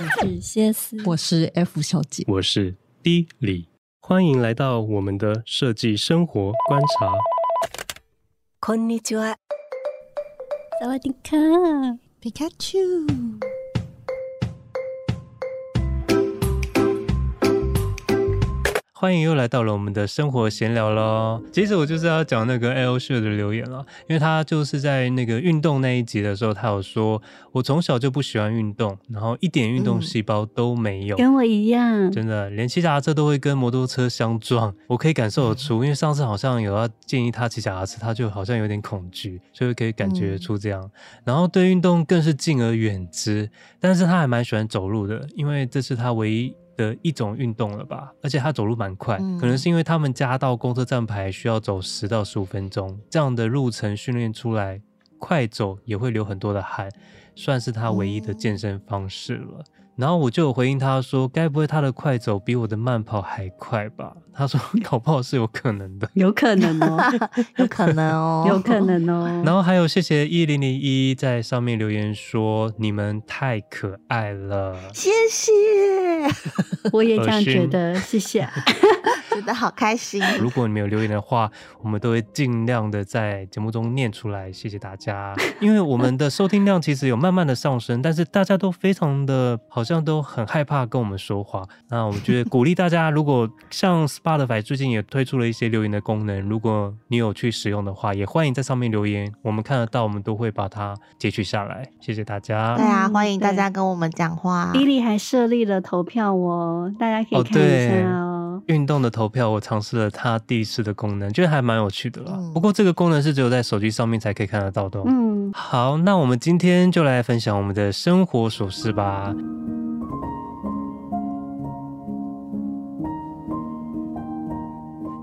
我是谢思，我是 F 小姐，我是 D 李，欢迎来到我们的设计生活观察。こんにちは。萨瓦迪卡，皮卡丘。 欢迎又来到了我们的生活闲聊喽。其实我就是要讲那个 L 社的留言了，因为他就是在那个运动那一集的时候，他有说我从小就不喜欢运动，然后一点运动细胞都没有，跟我一样，真的连骑脚踏车都会跟摩托车相撞，我可以感受得出。因为上次好像有要建议他骑脚踏车，他就好像有点恐惧，所以可以感觉出这样。然后对运动更是敬而远之，但是他还蛮喜欢走路的，因为这是他唯一。的一种运动了吧，而且他走路蛮快，嗯，可能是因为他们家到公车站牌需要走十到十五分钟，这样的路程训练出来，快走也会流很多的汗，算是他唯一的健身方式了。嗯然后我就有回应他说：“该不会他的快走比我的慢跑还快吧？”他说：“ 搞不好是有可能的，有可能哦，有可能哦，有可能哦。”然后还有谢谢一零零一在上面留言说：“你们太可爱了，谢谢。”我也这样觉得，谢谢。觉得好开心。如果你们有留言的话，我们都会尽量的在节目中念出来。谢谢大家，因为我们的收听量其实有慢慢的上升，但是大家都非常的，好像都很害怕跟我们说话。那我们觉得鼓励大家，如果像 Spotify 最近也推出了一些留言的功能，如果你有去使用的话，也欢迎在上面留言，我们看得到，我们都会把它截取下来。谢谢大家。对啊，欢迎大家跟我们讲话。伊利还设立了投票哦，大家可以看一下哦。运动的投票，我尝试了它第一次的功能，觉得还蛮有趣的啦。不过这个功能是只有在手机上面才可以看得到的。嗯，好，那我们今天就来分享我们的生活琐事吧。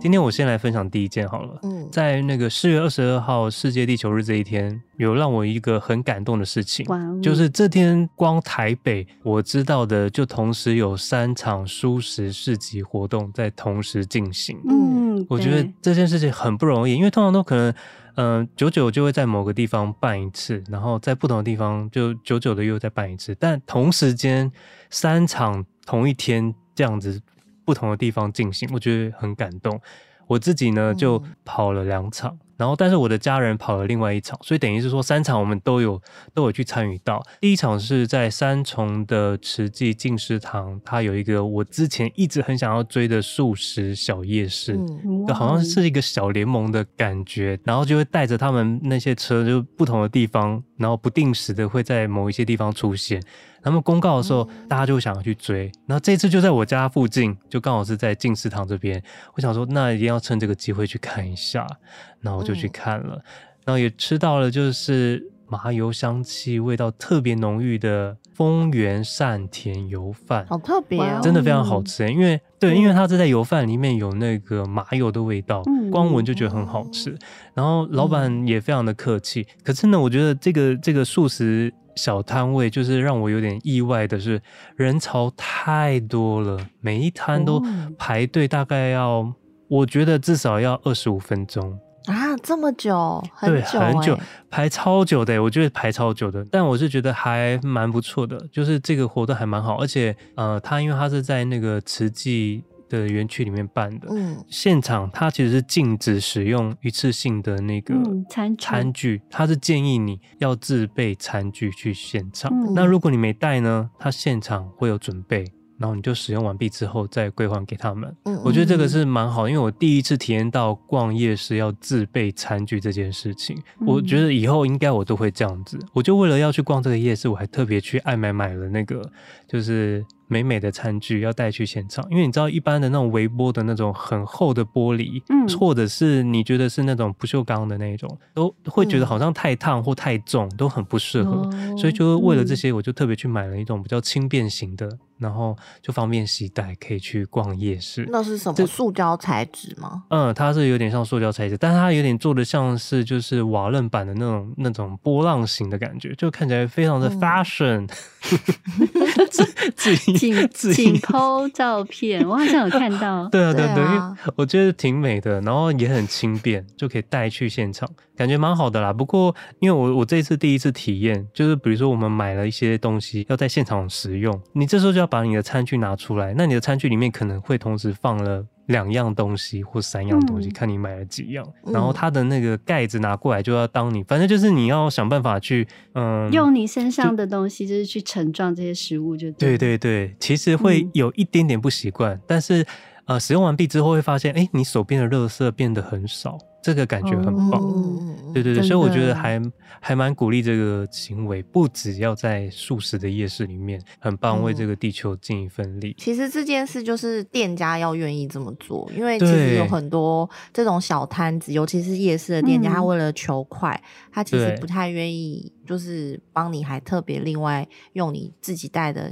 今天我先来分享第一件好了。嗯，在那个四月二十二号世界地球日这一天，有让我一个很感动的事情，就是这天光台北我知道的就同时有三场蔬食市集活动在同时进行。嗯，我觉得这件事情很不容易，因为通常都可能，嗯、呃，久久就会在某个地方办一次，然后在不同的地方就久久的又再办一次，但同时间三场同一天这样子。不同的地方进行，我觉得很感动。我自己呢就跑了两场。然后，但是我的家人跑了另外一场，所以等于是说三场我们都有都有去参与到。第一场是在三重的慈济进食堂，它有一个我之前一直很想要追的素食小夜市，嗯、就好像是一个小联盟的感觉。然后就会带着他们那些车，就不同的地方，然后不定时的会在某一些地方出现。他们公告的时候，大家就想要去追。然后这次就在我家附近，就刚好是在进食堂这边。我想说，那一定要趁这个机会去看一下。然后我就去看了，嗯，然后也吃到了就是麻油香气、味道特别浓郁的丰原善田油饭，好特别哦，真的非常好吃。因为对，因为它是在油饭里面有那个麻油的味道，嗯，光闻就觉得很好吃。然后老板也非常的客气。可是呢，我觉得这个这个素食小摊位就是让我有点意外的是，人潮太多了，每一摊都排队，大概要我觉得至少要二十五分钟。啊，这么久，很久，对，很久，排超久的，我觉得排超久的，但我是觉得还蛮不错的，就是这个活动还蛮好，而且呃，他因为他是在那个慈济的园区里面办的，嗯，现场他其实是禁止使用一次性的那个餐餐具，他是建议你要自备餐具去现场，嗯，那如果你没带呢，他现场会有准备。然后你就使用完毕之后再归还给他们。嗯，我觉得这个是蛮好，因为我第一次体验到逛夜市要自备餐具这件事情。我觉得以后应该我都会这样子。我就为了要去逛这个夜市，我还特别去爱买买了那个，就是。美美的餐具要带去现场，因为你知道一般的那种微波的那种很厚的玻璃，嗯，或者是你觉得是那种不锈钢的那种，都会觉得好像太烫或太重，都很不适合。嗯，所以就为了这些，我就特别去买了一种比较轻便型的，然后就方便携带，可以去逛夜市。那是什么？塑胶材质吗？嗯，它是有点像塑胶材质，但是它有点做的像是就是瓦楞板的那种那种波浪形的感觉，就看起来非常的 fashion。嗯、自 自己。请请 PO 照片，我好像有看到。对啊，对对，对，因为我觉得挺美的，然后也很轻便，就可以带去现场。感觉蛮好的啦。不过因为我我这一次第一次体验，就是比如说我们买了一些东西要在现场食用，你这时候就要把你的餐具拿出来，那你的餐具里面可能会同时放了。两样东西或三样东西，嗯、看你买了几样，然后它的那个盖子拿过来就要当你，反正就是你要想办法去，嗯，用你身上的东西就是去盛装这些食物就对，就对对对，其实会有一点点不习惯，嗯、但是呃，使用完毕之后会发现，哎，你手边的垃圾变得很少。这个感觉很棒，哦、对对对，所以我觉得还还蛮鼓励这个行为，不只要在素食的夜市里面，很棒，为这个地球尽一份力。其实这件事就是店家要愿意这么做，因为其实有很多这种小摊子，尤其是夜市的店家，他为了求快，他其实不太愿意，就是帮你还特别另外用你自己带的。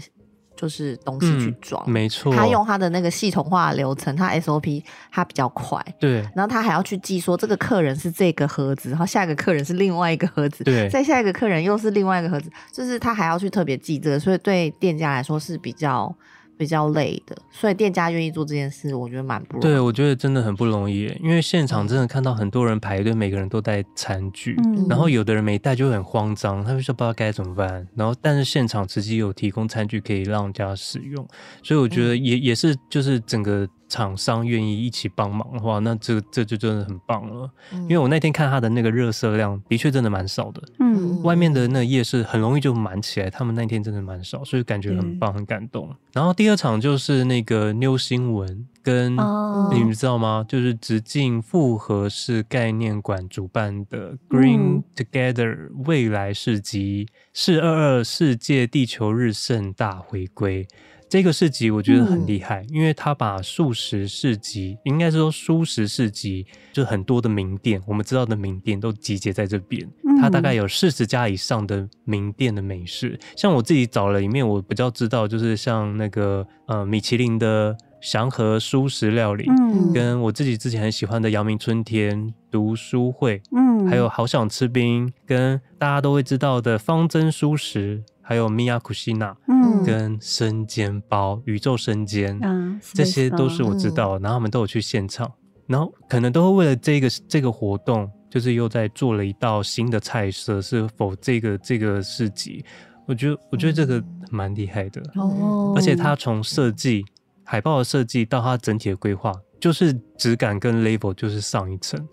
就是东西去装，嗯，没错。他用他的那个系统化的流程，他 SOP 他比较快，对。然后他还要去记说这个客人是这个盒子，然后下一个客人是另外一个盒子，对。再下一个客人又是另外一个盒子，就是他还要去特别记这个，所以对店家来说是比较。比较累的，所以店家愿意做这件事，我觉得蛮不容易。对，我觉得真的很不容易，因为现场真的看到很多人排队，每个人都带餐具，嗯、然后有的人没带就很慌张，他就说不知道该怎么办。然后，但是现场直接有提供餐具可以让人家使用，所以我觉得也、嗯、也是就是整个。厂商愿意一起帮忙的话，那这这就真的很棒了。嗯、因为我那天看他的那个热色量，的确真的蛮少的。嗯，外面的那夜市很容易就满起来，他们那天真的蛮少，所以感觉很棒，嗯、很感动。然后第二场就是那个 New 新闻跟、哦、你们知道吗？就是直径复合式概念馆主办的 Green Together 未来市集四二二世界地球日盛大回归。这个市集我觉得很厉害，嗯、因为他把素食市集，应该是说蔬食市集，就很多的名店，我们知道的名店都集结在这边。它大概有四十家以上的名店的美食，像我自己找了里面，我比较知道就是像那个呃米其林的祥和蔬食料理，嗯，跟我自己之前很喜欢的阳明春天读书会，嗯，还有好想吃冰，跟大家都会知道的方珍蔬食。还有米亚库西娜，嗯，跟生煎包、宇宙生煎，嗯，这些都是我知道的。然后他们都有去现场，然后可能都会为了这个这个活动，就是又在做了一道新的菜色，是否这个这个市集？我觉得我觉得这个蛮厉害的哦。而且它从设计海报的设计到它整体的规划，就是质感跟 level 就是上一层。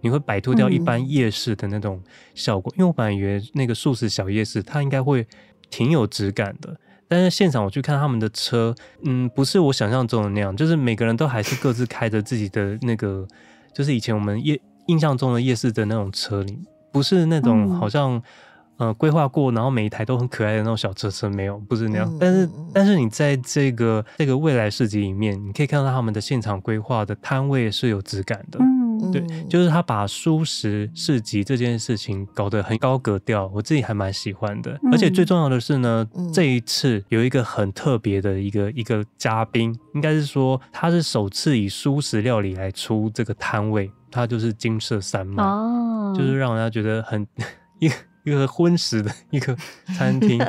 你会摆脱掉一般夜市的那种效果，因为我本来以为那个素食小夜市它应该会。挺有质感的，但是现场我去看他们的车，嗯，不是我想象中的那样，就是每个人都还是各自开着自己的那个，就是以前我们夜印象中的夜市的那种车里，不是那种好像、嗯、呃规划过，然后每一台都很可爱的那种小车车，没有，不是那样。嗯、但是但是你在这个这个未来市集里面，你可以看到他们的现场规划的摊位是有质感的。嗯对，就是他把蔬食市集这件事情搞得很高格调，我自己还蛮喜欢的。而且最重要的是呢，嗯、这一次有一个很特别的一个一个嘉宾，应该是说他是首次以蔬食料理来出这个摊位，他就是金色山脉，哦、就是让人家觉得很 一个一个荤食的一个餐厅。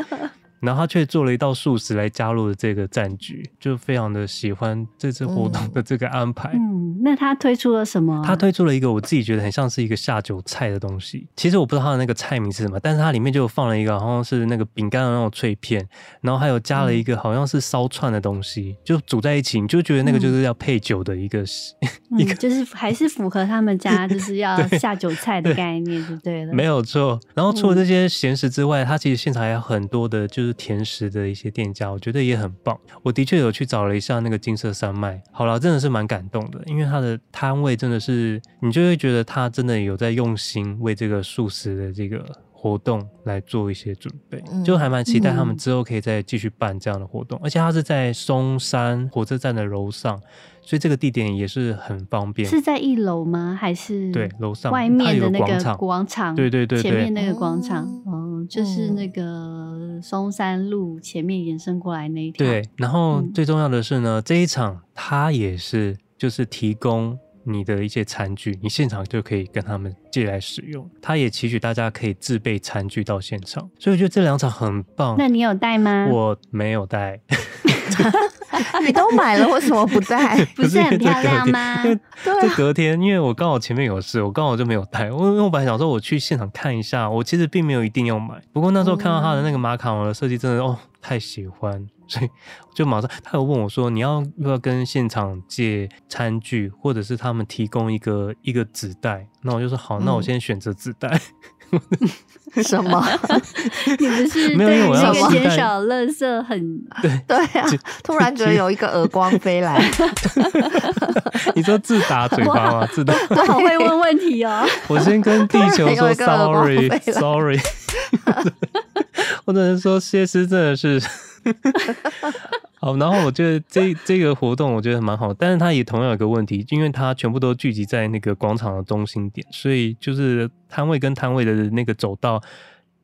然后他却做了一道素食来加入了这个战局，就非常的喜欢这次活动的这个安排。嗯，嗯，那他推出了什么？他推出了一个我自己觉得很像是一个下酒菜的东西。其实我不知道他的那个菜名是什么，但是它里面就放了一个好像是那个饼干的那种脆片，然后还有加了一个好像是烧串的东西，嗯、就煮在一起，你就觉得那个就是要配酒的一个、嗯、一个，就是还是符合他们家 就是要下酒菜的概念，就对了。没有错。然后除了这些咸食之外，他其实现场还有很多的就是。甜食的一些店家，我觉得也很棒。我的确有去找了一下那个金色山脉，好了，真的是蛮感动的，因为他的摊位真的是，你就会觉得他真的有在用心为这个素食的这个活动来做一些准备，就还蛮期待他们之后可以再继续办这样的活动。而且他是在松山火车站的楼上。所以这个地点也是很方便。是在一楼吗？还是对楼上外面的那个广场？对对对，前面那个广场，嗯，就是那个松山路前面延伸过来那一条。对，然后最重要的是呢，这一场它也是就是提供你的一些餐具，你现场就可以跟他们借来使用。他也期许大家可以自备餐具到现场，所以我觉得这两场很棒。那你有带吗？我没有带。你都买了，为什么不带？不是很漂亮吗？因为这隔天，因为我刚好前面有事，我刚好就没有带。我因为我本来想说我去现场看一下，我其实并没有一定要买。不过那时候看到他的那个马卡龙的设计，真的哦太喜欢，所以就马上他有问我说：“你要不要跟现场借餐具，或者是他们提供一个一个纸袋？”那我就说好，那我先选择纸袋。什么？你不是对那个减少垃圾很对 对啊？突然觉得有一个耳光飞来，你说自打嘴巴吗？自打，我好会问问题哦。我先跟地球说 sorry sorry，我只能说谢师真的是。好，然后我觉得这这个活动我觉得蛮好，但是它也同样有个问题，因为它全部都聚集在那个广场的中心点，所以就是摊位跟摊位的那个走道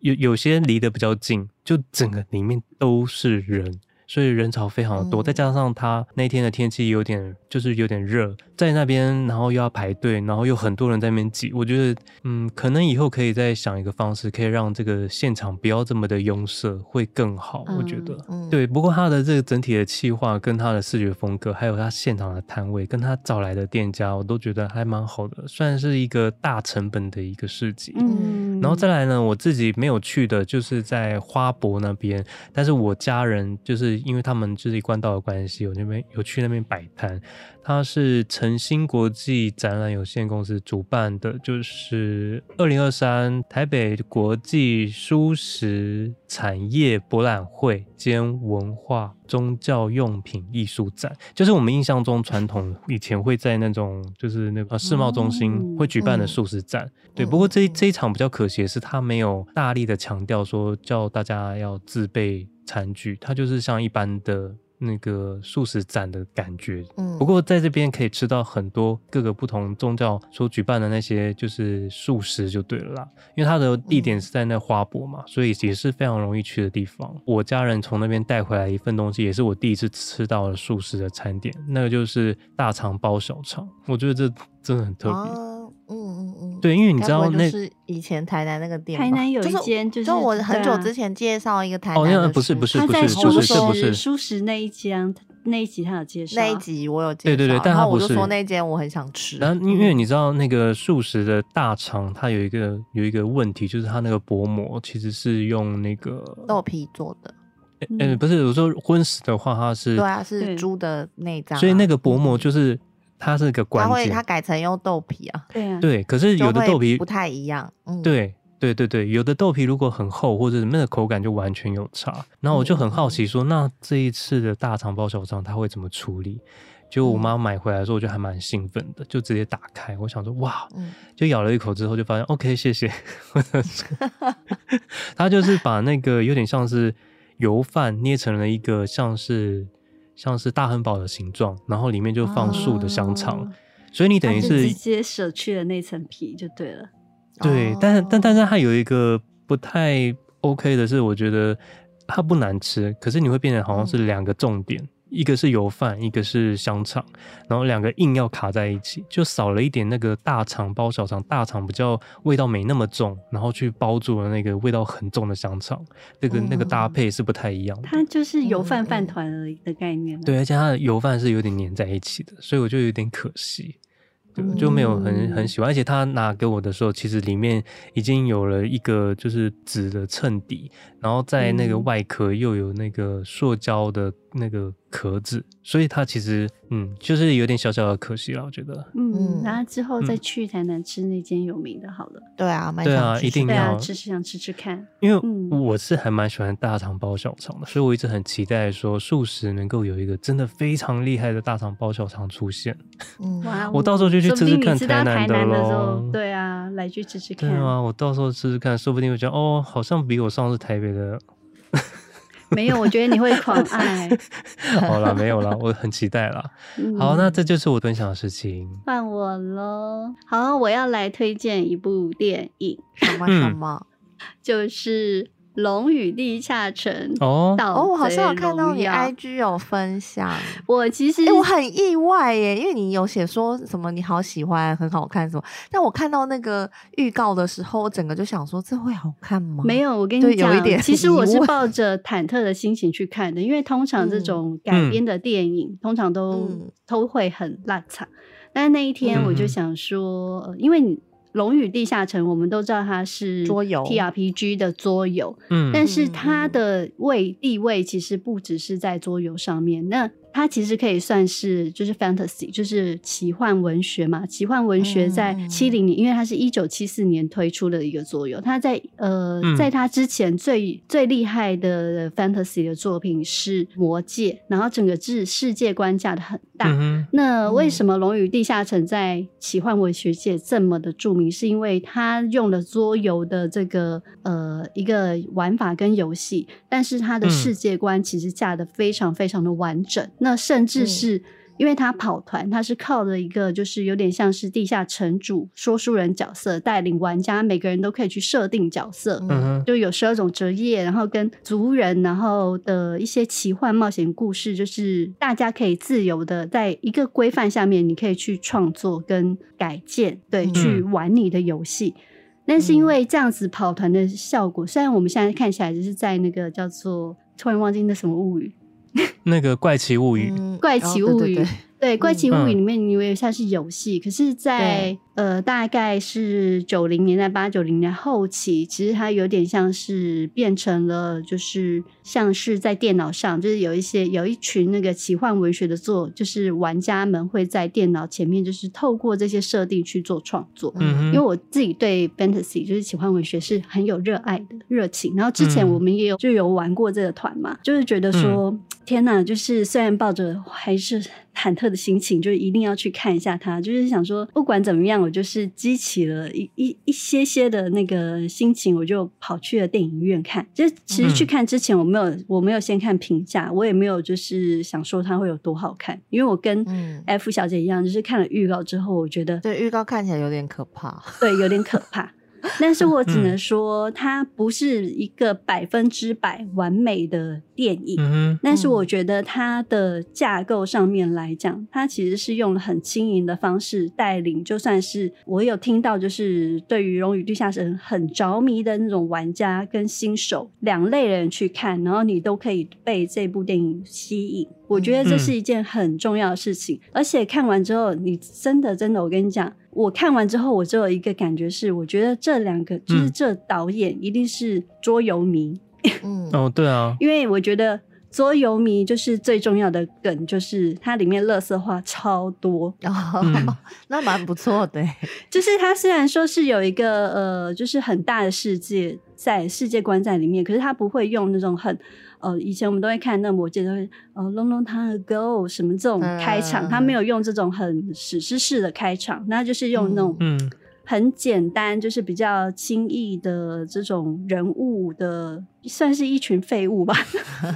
有有些离得比较近，就整个里面都是人。所以人潮非常的多，再加上他那天的天气有点，就是有点热，在那边，然后又要排队，然后又很多人在那边挤。我觉得，嗯，可能以后可以再想一个方式，可以让这个现场不要这么的拥塞，会更好。我觉得，嗯，对。不过他的这个整体的气划，跟他的视觉风格，还有他现场的摊位，跟他找来的店家，我都觉得还蛮好的，算是一个大成本的一个市集。嗯，然后再来呢，我自己没有去的，就是在花博那边，但是我家人就是。因为他们就是关道的关系，我那边有去那边摆摊。它是晨星国际展览有限公司主办的，就是二零二三台北国际蔬食产业博览会兼文化宗教用品艺术展，就是我们印象中传统 以前会在那种就是那个世贸中心会举办的素食展。对，不过这这一场比较可惜的是，它没有大力的强调说叫大家要自备餐具，它就是像一般的。那个素食展的感觉，嗯，不过在这边可以吃到很多各个不同宗教所举办的那些就是素食就对了啦，因为它的地点是在那花博嘛，所以也是非常容易去的地方。我家人从那边带回来一份东西，也是我第一次吃到了素食的餐点，那个就是大肠包小肠，我觉得这真的很特别。啊嗯嗯嗯，对，因为你知道那是以前台南那个店，台南有一间，就是就我很久之前介绍一个台南的，不是不是不是，蔬食不是蔬食那一间那一集他有介绍，那一集我有介绍，对对对，但他不是，我就说那间我很想吃。然后因为你知道那个素食的大肠，它有一个有一个问题，就是它那个薄膜其实是用那个豆皮做的。嗯，不是，我说荤食的话，它是对啊，是猪的内脏，所以那个薄膜就是。它是个关键，它会，它改成用豆皮啊，对啊，对，可是有的豆皮不太一样，嗯，对，对，对，对，有的豆皮如果很厚或者那个口感就完全有差。然后我就很好奇说，那这一次的大肠包小肠它会怎么处理？就我妈买回来的时候，我就还蛮兴奋的，就直接打开，我想说哇，就咬了一口之后就发现，OK，谢谢。它就是把那个有点像是油饭捏成了一个像是。像是大汉堡的形状，然后里面就放素的香肠，哦、所以你等于是直接舍去了那层皮就对了。对，但是但但是它有一个不太 OK 的是，我觉得它不难吃，可是你会变成好像是两个重点。嗯一个是油饭，一个是香肠，然后两个硬要卡在一起，就少了一点那个大肠包小肠，大肠比较味道没那么重，然后去包住了那个味道很重的香肠，那个那个搭配是不太一样的。它就是油饭饭团而已的概念。对，而且它的油饭是有点粘在一起的，所以我就有点可惜。就就没有很很喜欢，而且他拿给我的时候，其实里面已经有了一个就是纸的衬底，然后在那个外壳又有那个塑胶的那个壳子，所以它其实嗯，就是有点小小的可惜了，我觉得。嗯，然后之后再去台南吃那间有名的，好了。对啊，对啊，一定要吃吃想吃吃看。因为我是还蛮喜欢大肠包小肠的，所以我一直很期待说素食能够有一个真的非常厉害的大肠包小肠出现。嗯，哇，我到时候就。去吃吃看台南的喽，对啊，来去吃吃看。对啊，我到时候吃吃看，说不定会觉得哦，好像比我上次台北的 没有，我觉得你会狂 爱。好了，没有了，我很期待了。嗯、好，那这就是我分享的事情。换我喽。好，我要来推荐一部电影。什么什么？就是龙与地下城哦哦，我好像有看到你 IG 有分享。我其实、欸、我很意外耶，因为你有写说什么你好喜欢，很好看什么。但我看到那个预告的时候，我整个就想说，这会好看吗？没有，我跟你讲，其实我是抱着忐忑的心情去看的，因为通常这种改编的电影，嗯、通常都、嗯、都会很烂场。但是那一天我就想说，嗯、因为你。《龙与地下城》，我们都知道它是桌游 TRPG 的桌游，嗯，但是它的位地位其实不只是在桌游上面，那。它其实可以算是就是 fantasy，就是奇幻文学嘛。奇幻文学在七零年，嗯、因为它是一九七四年推出的一个桌游。它在呃，嗯、在它之前最最厉害的 fantasy 的作品是《魔戒》，然后整个世世界观架的很大。嗯、那为什么《龙与地下城》在奇幻文学界这么的著名？是因为它用了桌游的这个呃一个玩法跟游戏，但是它的世界观其实架得非常非常的完整。那甚至是因为他跑团，他是靠着一个就是有点像是地下城主说书人角色带领玩家，每个人都可以去设定角色，嗯，就有十二种职业，然后跟族人，然后的一些奇幻冒险故事，就是大家可以自由的在一个规范下面，你可以去创作跟改建，对，去玩你的游戏。但是因为这样子跑团的效果，虽然我们现在看起来就是在那个叫做突然忘记那什么物语。那个怪奇物语，嗯、怪奇物语，哦、对，对，对，对，怪奇物语里面，你以为像是游戏，嗯、可是在。呃，大概是九零年代，八九零年后期，其实它有点像是变成了，就是像是在电脑上，就是有一些有一群那个奇幻文学的作，就是玩家们会在电脑前面，就是透过这些设定去做创作。嗯哼，因为我自己对 fantasy 就是奇幻文学是很有热爱的热情。然后之前我们也有就有玩过这个团嘛，就是觉得说，嗯、天呐，就是虽然抱着还是忐忑的心情，就是一定要去看一下它，就是想说不管怎么样。我就是激起了一一一些些的那个心情，我就跑去了电影院看。就其实去看之前，我没有、嗯、我没有先看评价，我也没有就是想说它会有多好看，因为我跟 F 小姐一样，就是看了预告之后，我觉得对预告看起来有点可怕，对，有点可怕。但是我只能说，它不是一个百分之百完美的电影。嗯。但是我觉得它的架构上面来讲，它其实是用了很轻盈的方式带领。就算是我有听到，就是对于《龙与地下城》很着迷的那种玩家跟新手两类人去看，然后你都可以被这部电影吸引。我觉得这是一件很重要的事情。嗯。而且看完之后，你真的真的，我跟你讲。我看完之后，我就有一个感觉是，我觉得这两个就是这导演一定是桌游迷。嗯，哦，对啊，因为我觉得桌游迷就是最重要的梗，就是它里面乐色话超多，哦嗯、那蛮不错的。就是它虽然说是有一个呃，就是很大的世界在世界观在里面，可是它不会用那种很。呃，以前我们都会看那魔戒，都会呃，long long time ago 什么这种开场，他、嗯、没有用这种很史诗式的开场，那就是用那种嗯。很简单，就是比较轻易的这种人物的，算是一群废物吧，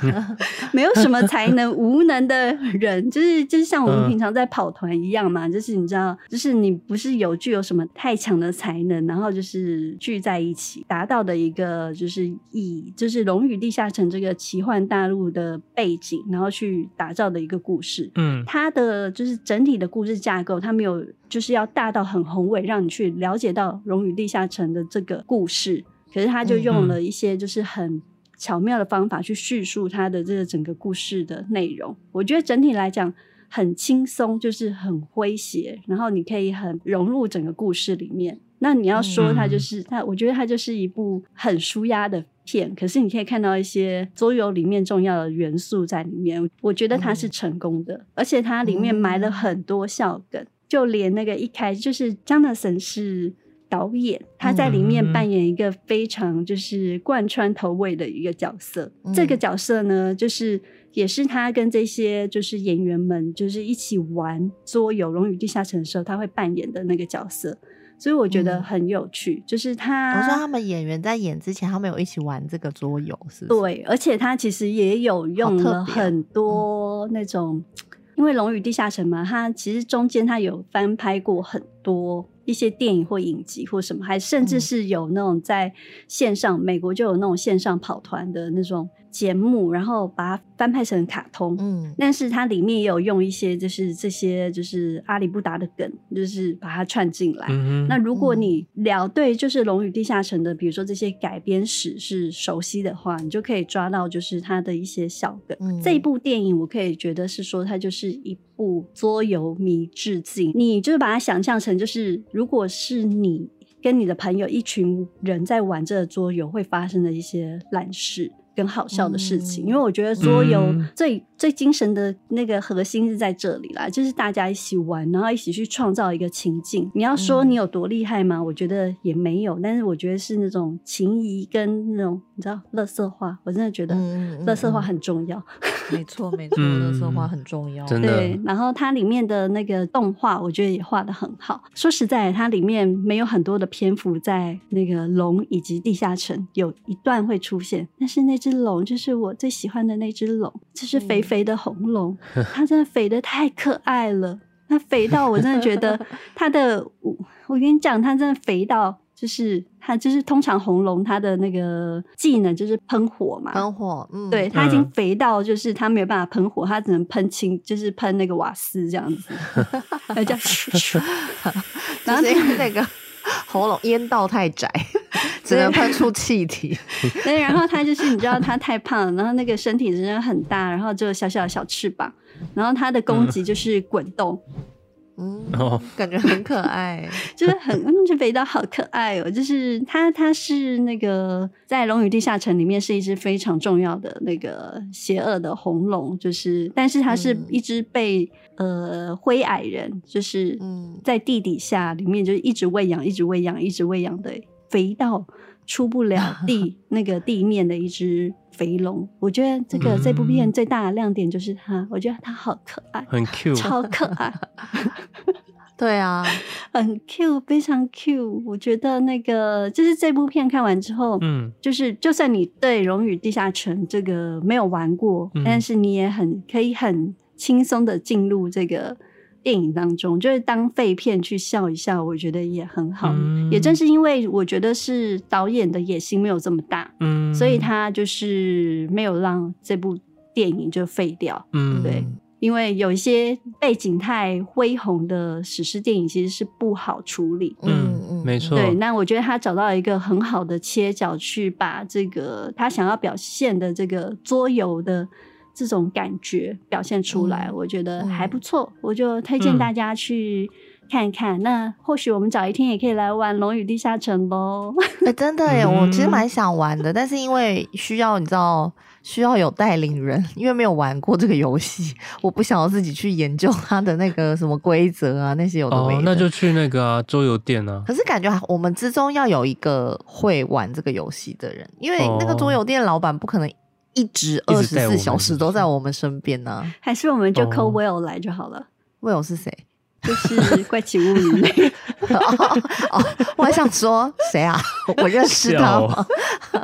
没有什么才能、无能的人，就是就是像我们平常在跑团一样嘛，就是你知道，就是你不是有具有什么太强的才能，然后就是聚在一起达到的一个，就是以就是《龙与地下城》这个奇幻大陆的背景，然后去打造的一个故事。嗯，它的就是整体的故事架构，它没有。就是要大到很宏伟，让你去了解到《龙与地下城》的这个故事。可是他就用了一些就是很巧妙的方法去叙述他的这个整个故事的内容。我觉得整体来讲很轻松，就是很诙谐，然后你可以很融入整个故事里面。那你要说它就是它，我觉得它就是一部很舒压的片。可是你可以看到一些桌游里面重要的元素在里面，我觉得它是成功的，而且它里面埋了很多笑梗。就连那个一开就是 Jonathan 是导演，他在里面扮演一个非常就是贯穿头尾的一个角色。嗯、这个角色呢，就是也是他跟这些就是演员们就是一起玩桌游《龙与地下城》的时候，他会扮演的那个角色。所以我觉得很有趣，嗯、就是他。我说他们演员在演之前，他们有一起玩这个桌游，是不是？对，而且他其实也有用了很多那种。因为《龙与地下城》嘛，他其实中间他有翻拍过很多一些电影或影集或什么，还甚至是有那种在线上，嗯、美国就有那种线上跑团的那种。节目，然后把它翻拍成卡通，嗯，但是它里面也有用一些，就是这些，就是阿里不达的梗，就是把它串进来。嗯、那如果你聊对，就是《龙与地下城》的，比如说这些改编史是熟悉的话，你就可以抓到，就是它的一些小梗。嗯、这一部电影，我可以觉得是说，它就是一部桌游迷致敬。你就是把它想象成，就是如果是你跟你的朋友一群人在玩这个桌游，会发生的一些烂事。更好笑的事情，嗯、因为我觉得桌游最、嗯、最精神的那个核心是在这里啦，就是大家一起玩，然后一起去创造一个情境。你要说你有多厉害吗？我觉得也没有，但是我觉得是那种情谊跟那种你知道，乐色化，我真的觉得乐色化很重要。没错、嗯，没错，乐色化很重要。真的。对，然后它里面的那个动画，我觉得也画的很好。说实在，它里面没有很多的篇幅在那个龙以及地下城，有一段会出现，但是那只龙就是我最喜欢的那只龙，就是肥肥的红龙，嗯、它真的肥的太可爱了，它肥到我真的觉得 它的，我我跟你讲，它真的肥到就是它就是通常红龙它的那个技能就是喷火嘛，喷火，嗯，对，它已经肥到就是它没有办法喷火，它只能喷青，就是喷那个瓦斯这样子，它叫，然后那个。喉咙烟道太窄，只能喷出气体。对，然后他就是你知道他太胖了，然后那个身体真的很大，然后就小小的小翅膀，然后他的攻击就是滚动。嗯，哦，感觉很可爱，就是很，这肥皂好可爱哦。就是它，它是那个在《龙与地下城》里面是一只非常重要的那个邪恶的红龙，就是，但是它是一只被、嗯、呃灰矮人，就是在地底下里面就是一直喂养，一直喂养，一直喂养的肥到出不了地 那个地面的一只。肥龙，我觉得这个、嗯、这部片最大的亮点就是它，我觉得它好可爱，很 Q，超可爱。对啊，很 Q，非常 Q。我觉得那个就是这部片看完之后，嗯，就是就算你对《荣与地下城》这个没有玩过，嗯、但是你也很可以很轻松的进入这个。电影当中，就是当废片去笑一笑，我觉得也很好。嗯、也正是因为我觉得是导演的野心没有这么大，嗯，所以他就是没有让这部电影就废掉。嗯，对，因为有一些背景太恢宏的史诗电影其实是不好处理。嗯嗯，没错。对，那我觉得他找到一个很好的切角，去把这个他想要表现的这个桌游的。这种感觉表现出来，我觉得还不错，嗯、我就推荐大家去看一看。嗯、那或许我们找一天也可以来玩《龙与地下城》喽。哎，真的耶，我其实蛮 想玩的，但是因为需要你知道，需要有带领人，因为没有玩过这个游戏，我不想要自己去研究它的那个什么规则啊，那些有的没的。哦，那就去那个啊，桌游店啊。可是感觉我们之中要有一个会玩这个游戏的人，因为那个桌游店老板不可能。一直二十四小时都在我们身边呢、啊，还是我们就 call Will 来就好了。Will 是谁？就是怪奇物语。哦，我还想说谁啊？我认识他吗？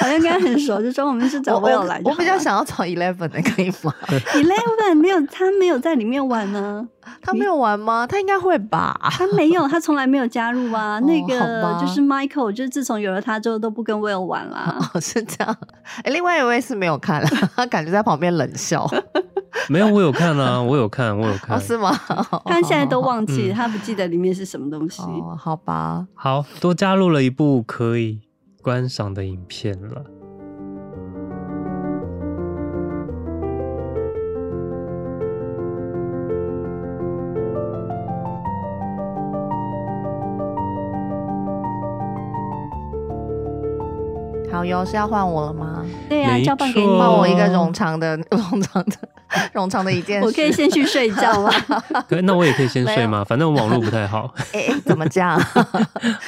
好像跟他很熟，就说我们是找 Will 来我。我比较想要找 Eleven 的，可以吗？Eleven 没有，他没有在里面玩呢。他没有玩吗？他应该会吧？他没有，他从来没有加入啊。哦、那个就是 Michael，就是自从有了他之后都不跟 Will 玩啦。哦，是这样。哎，另外一位是没有看了，他感觉在旁边冷笑。没有，我有看啊，我有看，我有看。哦、是吗？他现在都忘记，嗯、他不记得里面是什么东西。哦，好吧。好，多加入了一部可以观赏的影片了。好哟，是要换我了吗？对呀、啊，交棒给你，换我一个冗长的、冗长的、冗长的一件事。我可以先去睡觉吗？可那我也可以先睡吗？反正网络不太好。哎、欸，怎么讲？啦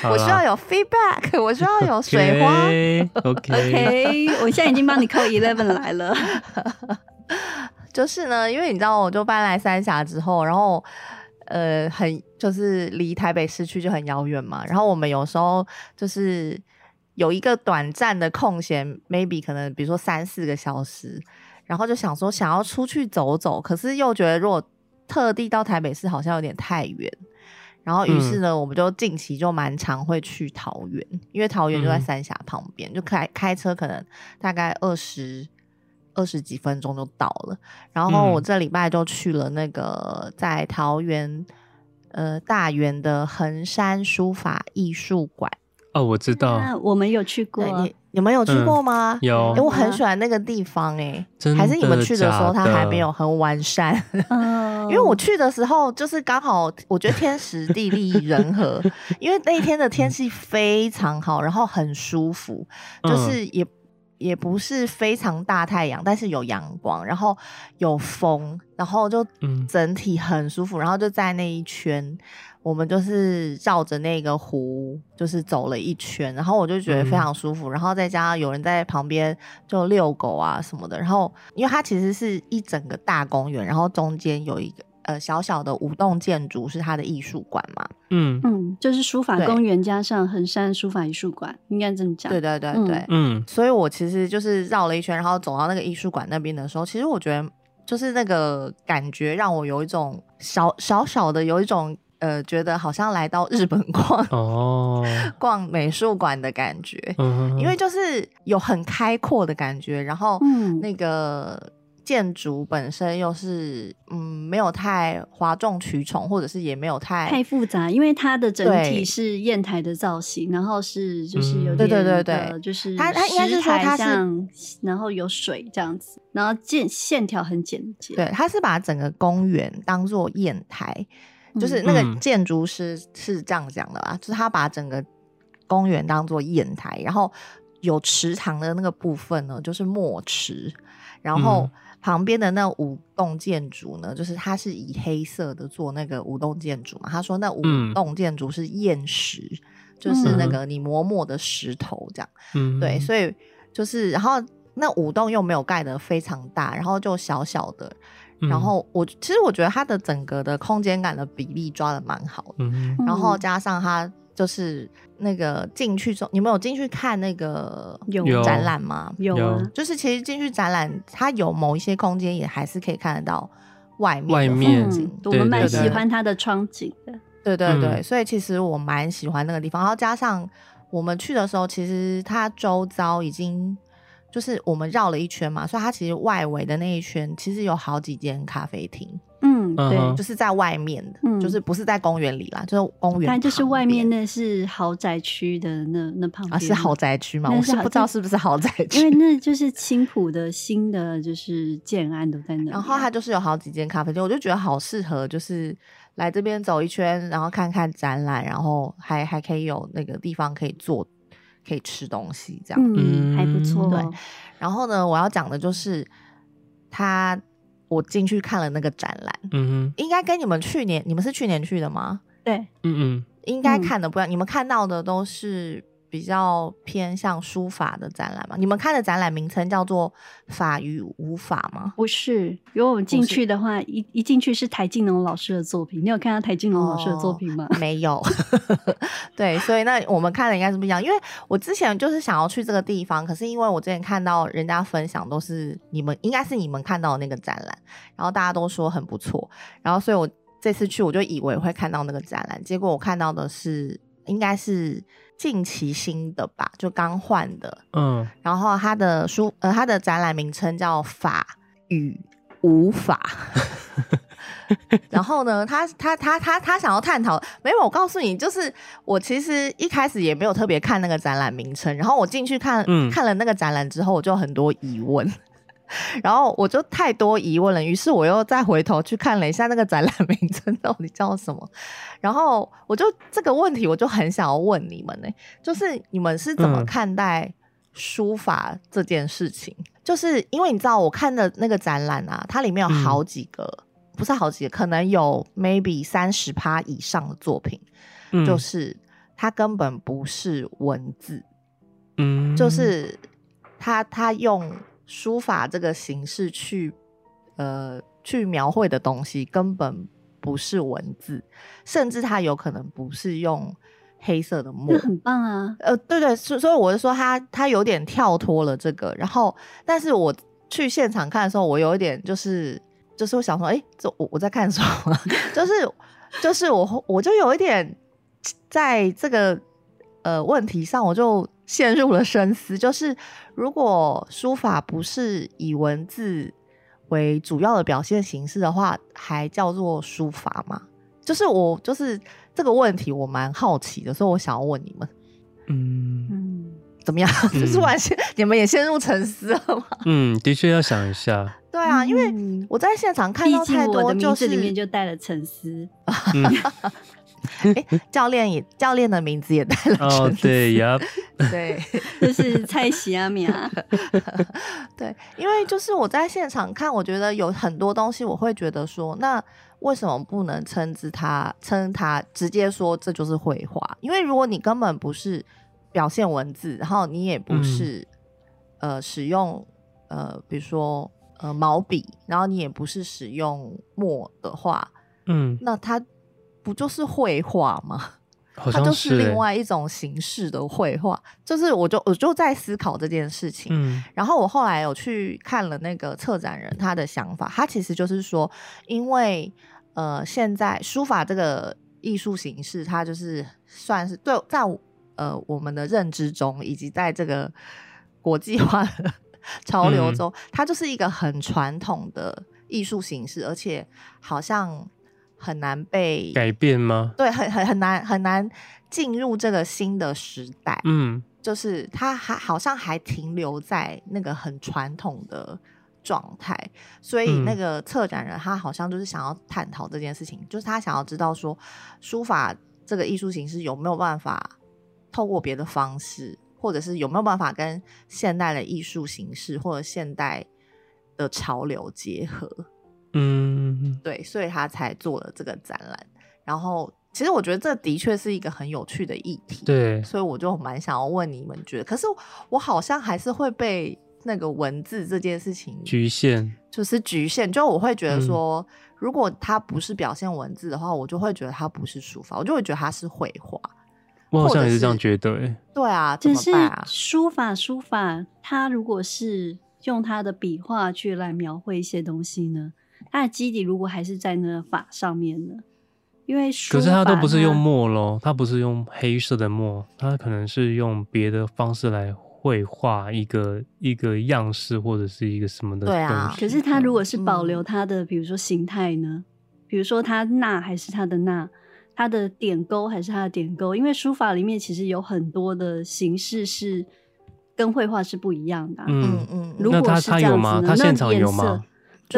我需要有 feedback，我需要有水花。OK，OK，、okay. okay, 我现在已经帮你扣 eleven 来了。就是呢，因为你知道，我就搬来三峡之后，然后呃，很就是离台北市区就很遥远嘛。然后我们有时候就是。有一个短暂的空闲，maybe 可能比如说三四个小时，然后就想说想要出去走走，可是又觉得如果特地到台北市好像有点太远，然后于是呢，嗯、我们就近期就蛮常会去桃园，因为桃园就在三峡旁边，嗯、就开开车可能大概二十二十几分钟就到了。然后我这礼拜就去了那个在桃园呃大园的衡山书法艺术馆。哦，我知道，我们有去过。你你们有去过吗？嗯、有，我很喜欢那个地方，哎，还是你们去的时候它还没有很完善。嗯，因为我去的时候就是刚好，我觉得天时地利 人和，因为那一天的天气非常好，然后很舒服，就是也。也不是非常大太阳，但是有阳光，然后有风，然后就整体很舒服。嗯、然后就在那一圈，我们就是绕着那个湖，就是走了一圈，然后我就觉得非常舒服。嗯、然后再加上有人在旁边就遛狗啊什么的，然后因为它其实是一整个大公园，然后中间有一个。呃，小小的五栋建筑是它的艺术馆嘛？嗯嗯，就是书法公园加上衡山书法艺术馆，应该这么讲。对对对对，嗯。所以我其实就是绕了一圈，然后走到那个艺术馆那边的时候，其实我觉得就是那个感觉让我有一种小小小的有一种呃，觉得好像来到日本逛哦，逛美术馆的感觉。嗯，因为就是有很开阔的感觉，然后那个。建筑本身又是嗯，没有太哗众取宠，或者是也没有太太复杂，因为它的整体是砚台的造型，然后是就是有点对对对对，就是它它应该是说它是然后有水这样子，然后线线条很简洁。对，它是把整个公园当做砚台，就是那个建筑师是这样讲的啊，嗯、就是他把整个公园当做砚台，然后有池塘的那个部分呢，就是墨池，然后。嗯旁边的那五栋建筑呢，就是它是以黑色的做那个五栋建筑嘛。他说那五栋建筑是砚石，嗯、就是那个你磨墨的石头这样。嗯，对，所以就是，然后那五栋又没有盖得非常大，然后就小小的。然后我其实我觉得它的整个的空间感的比例抓的蛮好的。嗯，然后加上它。就是那个进去之后，你们有进去看那个有展览吗？有，有就是其实进去展览，它有某一些空间也还是可以看得到外面外面景。我们蛮喜欢它的窗景的。对对对，嗯、所以其实我蛮喜欢那个地方。然后加上我们去的时候，其实它周遭已经就是我们绕了一圈嘛，所以它其实外围的那一圈其实有好几间咖啡厅。嗯，对，就是在外面的，嗯、就是不是在公园里啦，就是公园。但就是外面那是豪宅区的那那旁边啊，是豪宅区吗？我是不知道是不是豪宅区，因为那就是青浦的新的就是建案都在那。然后它就是有好几间咖啡厅，我就觉得好适合，就是来这边走一圈，然后看看展览，然后还还可以有那个地方可以坐，可以吃东西，这样，嗯，还不错。对，然后呢，我要讲的就是他。我进去看了那个展览，嗯哼，应该跟你们去年，你们是去年去的吗？对，嗯嗯，应该看的不一样，嗯、你们看到的都是。比较偏向书法的展览嘛？你们看的展览名称叫做“法与无法”吗？不是，如果我们进去的话，一一进去是台静农老师的作品。你有看到台静农老师的作品吗？哦、没有。对，所以那我们看的应该是不一样。因为我之前就是想要去这个地方，可是因为我之前看到人家分享都是你们，应该是你们看到的那个展览，然后大家都说很不错，然后所以我这次去我就以为会看到那个展览，结果我看到的是应该是。近期新的吧，就刚换的，嗯，然后他的书，呃，他的展览名称叫《法与无法》，然后呢，他他他他他想要探讨，没有，我告诉你，就是我其实一开始也没有特别看那个展览名称，然后我进去看，嗯，看了那个展览之后，我就很多疑问。然后我就太多疑问了，于是我又再回头去看了一下那个展览名称到底叫什么。然后我就这个问题，我就很想要问你们呢，就是你们是怎么看待书法这件事情？嗯、就是因为你知道，我看的那个展览啊，它里面有好几个，嗯、不是好几个，可能有 maybe 三十趴以上的作品，嗯、就是它根本不是文字，嗯，就是他他用。书法这个形式去，呃，去描绘的东西根本不是文字，甚至它有可能不是用黑色的墨，很棒啊。呃，对对，所所以我就说他他有点跳脱了这个。然后，但是我去现场看的时候，我有一点就是就是我想说，哎，这我我在看什么？就是就是我我就有一点在这个呃问题上，我就陷入了深思。就是如果书法不是以文字为主要的表现形式的话，还叫做书法吗？就是我就是这个问题，我蛮好奇的，所以我想要问你们，嗯，怎么样？嗯、就是完全你们也陷入沉思了吗？嗯，的确要想一下。对啊，因为我在现场看到太多，就是，里面就带了沉思。哎，教练也教练的名字也带了。哦，对呀，对，就 是蔡喜阿米啊。对，因为就是我在现场看，我觉得有很多东西，我会觉得说，那为什么不能称之他称他直接说这就是绘画？因为如果你根本不是表现文字，然后你也不是、嗯、呃使用呃比如说。呃，毛笔，然后你也不是使用墨的话，嗯，那它不就是绘画吗？它就是另外一种形式的绘画。就是我就我就在思考这件事情，嗯，然后我后来有去看了那个策展人他的想法，他其实就是说，因为呃，现在书法这个艺术形式，它就是算是对在呃我们的认知中，以及在这个国际化的。潮流中，它就是一个很传统的艺术形式，而且好像很难被改变吗？对，很很很难很难进入这个新的时代。嗯，就是它还好像还停留在那个很传统的状态，所以那个策展人他好像就是想要探讨这件事情，就是他想要知道说书法这个艺术形式有没有办法透过别的方式。或者是有没有办法跟现代的艺术形式或者现代的潮流结合？嗯，对，所以他才做了这个展览。然后，其实我觉得这的确是一个很有趣的议题。对，所以我就蛮想要问你们觉得，可是我好像还是会被那个文字这件事情局限，就是局限。就我会觉得说，嗯、如果它不是表现文字的话，我就会觉得它不是书法，我就会觉得它是绘画。我好像也是这样觉得，欸，对啊，只是书法，书法，它如果是用它的笔画去来描绘一些东西呢，它的基底如果还是在那个法上面呢？因为书，可是它都不是用墨咯，它不是用黑色的墨，它可能是用别的方式来绘画一个一个样式或者是一个什么的。对啊，可是它如果是保留它的，比如说形态呢？比如说它捺还是它的捺？它的点勾还是它的点勾，因为书法里面其实有很多的形式是跟绘画是不一样的。嗯嗯，如果是这样子呢？那他他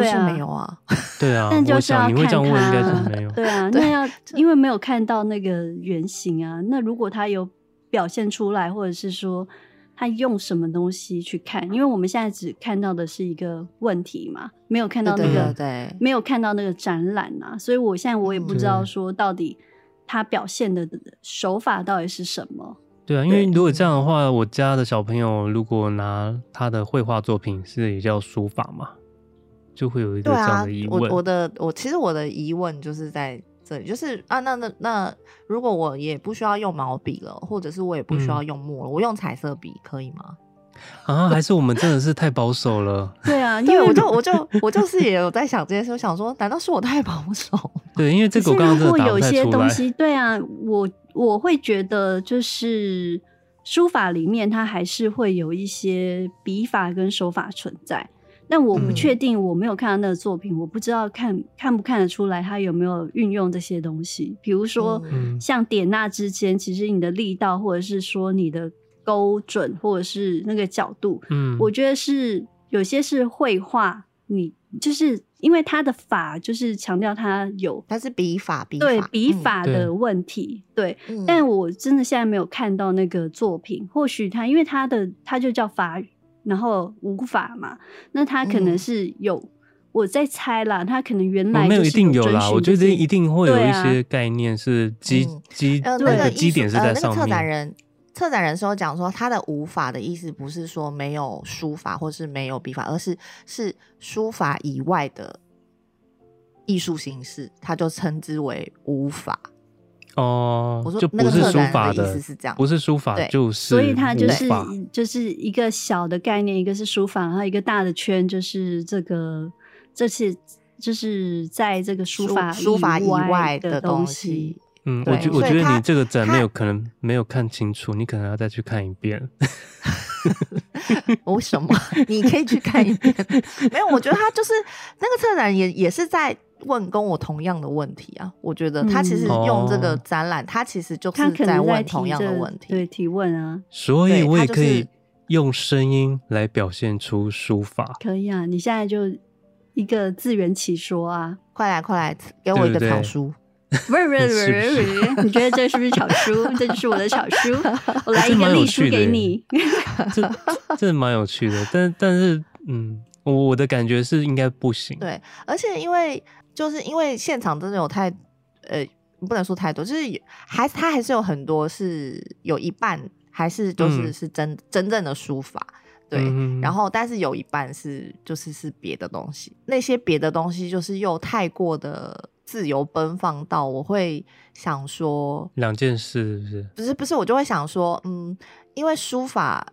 有吗？他现场有吗？对啊，没有啊。对啊，但就是要看他。你会这样问，应该是没有。对啊，那要因为没有看到那个原型啊。那如果他有表现出来，或者是说。他用什么东西去看？因为我们现在只看到的是一个问题嘛，没有看到那个，对对对，没有看到那个展览啊。所以我现在我也不知道说到底他表现的手法到底是什么。对啊，因为如果这样的话，我家的小朋友如果拿他的绘画作品是也叫书法嘛，就会有一个这样的疑问。对啊，我我的我其实我的疑问就是在。这里，就是啊，那那那，如果我也不需要用毛笔了，或者是我也不需要用墨了，嗯、我用彩色笔可以吗？啊，还是我们真的是太保守了？对啊，因为我就我就我就是也有在想这件事，我想说，难道是我太保守？对，因为这个我刚刚真的打不太出来。有些东西，对啊，我我会觉得就是书法里面它还是会有一些笔法跟手法存在。但我不确定，我没有看到那个作品，嗯、我不知道看看不看得出来他有没有运用这些东西。比如说，像点捺之间，其实你的力道，或者是说你的勾准，或者是那个角度，嗯，我觉得是有些是绘画，你就是因为他的法就是强调他有，他是笔法，笔法对笔法的问题，嗯、对。嗯、但我真的现在没有看到那个作品，或许他因为他的他就叫法语。然后无法嘛，那他可能是有，嗯、我在猜啦，他可能原来有、哦、没有一定有啦，我觉得一定会有一些概念是基、啊、基那个基点是在上面。呃、那个策展人策展人说讲说他的无法的意思不是说没有书法或是没有笔法，而是是书法以外的艺术形式，他就称之为无法。哦，我说就不是书法的，的意思是这样，不是书法，就是所以它就是就是一个小的概念，一个是书法，然后一个大的圈就是这个，这些就是在这个书法书法以外的东西。嗯，我觉我觉得你这个展没有可能没有看清楚，你可能要再去看一遍。为什么？你可以去看一遍。没有，我觉得他就是那个策展也也是在问跟我同样的问题啊。我觉得他其实用这个展览，他其实就是在问同样的问题，对提问啊。所以我也可以用声音来表现出书法。可以啊，你现在就一个自圆其说啊！快来快来，给我一个草书。不是不是不是不是，你觉得这是不是草书？这就是我的草书，我来一个隶书给你。这这蛮有趣的，但但是嗯，我我的感觉是应该不行。对，而且因为就是因为现场真的有太呃，不能说太多，就是还他还是有很多是有一半还是就是是真、嗯、真正的书法。对，嗯、然后但是有一半是就是是别的东西，那些别的东西就是又太过的。自由奔放到我会想说两件事，是不是？不是不是，我就会想说，嗯，因为书法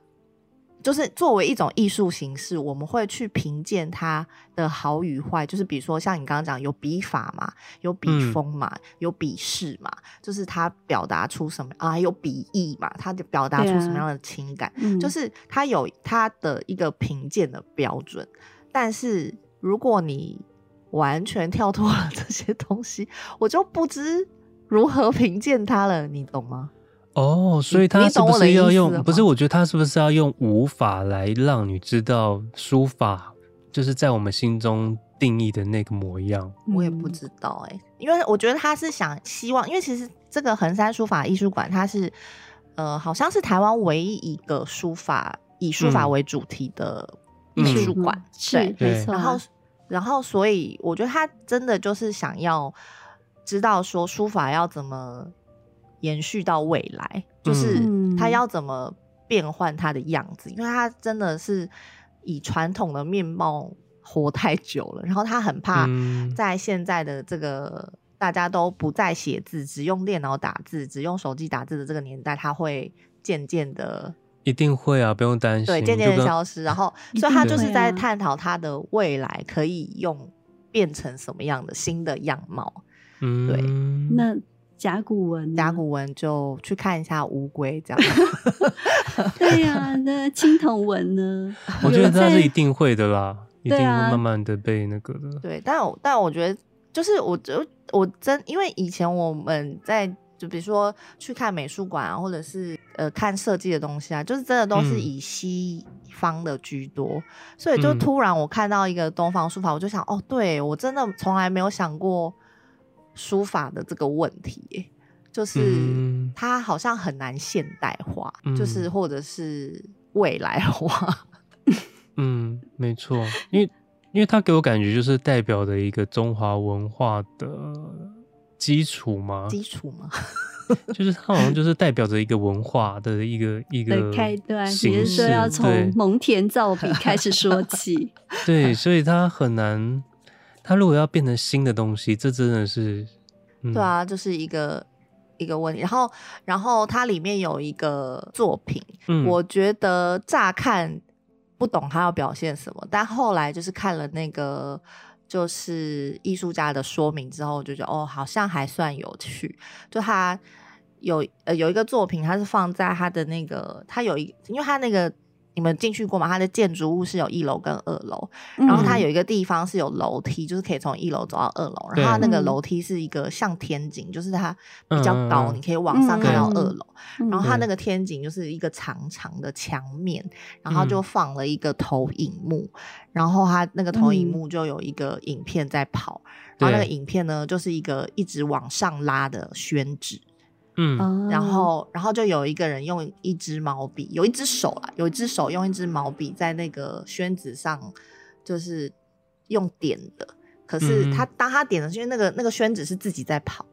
就是作为一种艺术形式，我们会去评鉴它的好与坏。就是比如说，像你刚刚讲，有笔法嘛，有笔锋嘛，嗯、有笔势嘛，就是它表达出什么啊？有笔意嘛，它就表达出什么样的情感？啊、就是它有它的一个评鉴的标准。但是如果你完全跳脱了这些东西，我就不知如何评鉴它了，你懂吗？哦，所以他是不是要用？不是，我觉得他是不是要用无法来让你知道书法就是在我们心中定义的那个模样？我也不知道哎、欸，因为我觉得他是想希望，因为其实这个横山书法艺术馆，它是呃，好像是台湾唯一一个书法以书法为主题的艺术馆，嗯、是没错。然后。然后，所以我觉得他真的就是想要知道说书法要怎么延续到未来，就是他要怎么变换他的样子，因为他真的是以传统的面貌活太久了，然后他很怕在现在的这个大家都不再写字，只用电脑打字，只用手机打字的这个年代，他会渐渐的。一定会啊，不用担心。对，渐渐的消失，然后，所以他就是在探讨他的未来可以用变成什么样的新的样貌。嗯，对。那甲骨文，甲骨文就去看一下乌龟这样。对呀、啊，那青铜文呢？我觉得他是一定会的啦，一定会慢慢的被那个的。对，但我但我觉得，就是我就我真因为以前我们在。就比如说去看美术馆啊，或者是呃看设计的东西啊，就是真的都是以西方的居多，嗯、所以就突然我看到一个东方书法，我就想，哦，对，我真的从来没有想过书法的这个问题，就是它好像很难现代化，嗯、就是或者是未来化。嗯，没错，因为因为它给我感觉就是代表的一个中华文化的。基础吗？基础吗？就是它好像就是代表着一个文化的一个一个开端，比如说要从蒙恬造笔开始说起。对，所以它很难。它如果要变成新的东西，这真的是，嗯、对啊，就是一个一个问题。然后，然后它里面有一个作品，嗯、我觉得乍看不懂它要表现什么，但后来就是看了那个。就是艺术家的说明之后，我就觉得哦，好像还算有趣。就他有呃有一个作品，他是放在他的那个，他有一，因为他那个。你们进去过吗？它的建筑物是有一楼跟二楼，嗯、然后它有一个地方是有楼梯，就是可以从一楼走到二楼。然后它那个楼梯是一个像天井，就是它比较高，嗯、你可以往上看到二楼。嗯、然后它那个天井就是一个长长的墙面，然后就放了一个投影幕，嗯、然后它那个投影幕就有一个影片在跑，嗯、然后那个影片呢就是一个一直往上拉的宣纸。嗯，然后，然后就有一个人用一支毛笔，有一只手啊，有一只手用一支毛笔在那个宣纸上，就是用点的。可是他当他点的，因为那个那个宣纸是自己在跑，